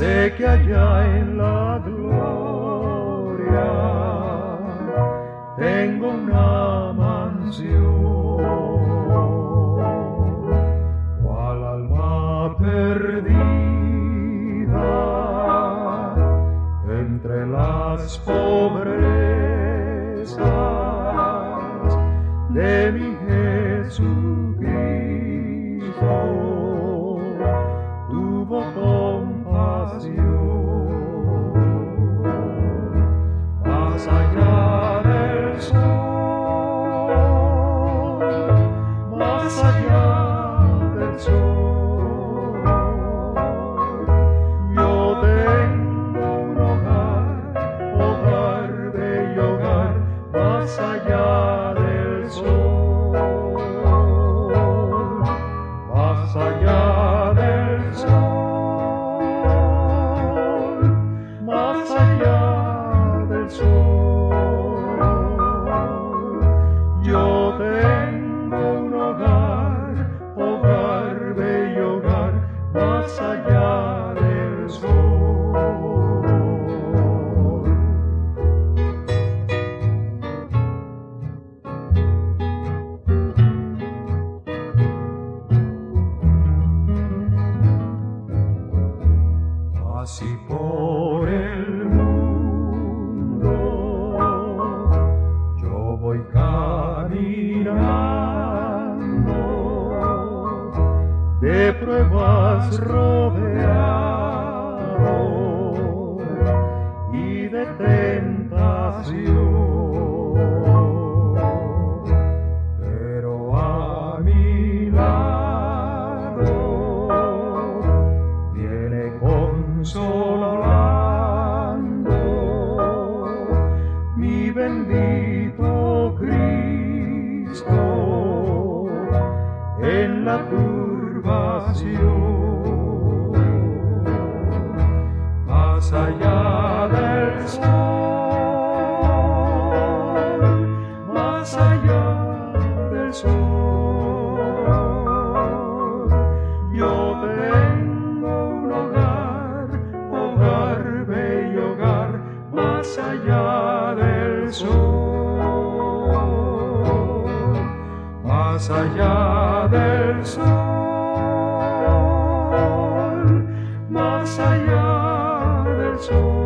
sé que allá en la gloria tengo una mansión. Cual alma perdida entre las pobrezas de mi Jesucristo Así por el mundo yo voy caminando de pruebas rodeado y de tentación. Consolando mi bendito Cristo en la turbación. Más allá del sol, más allá del sol, yo tengo allá del sol, más allá del sol, más allá del sol.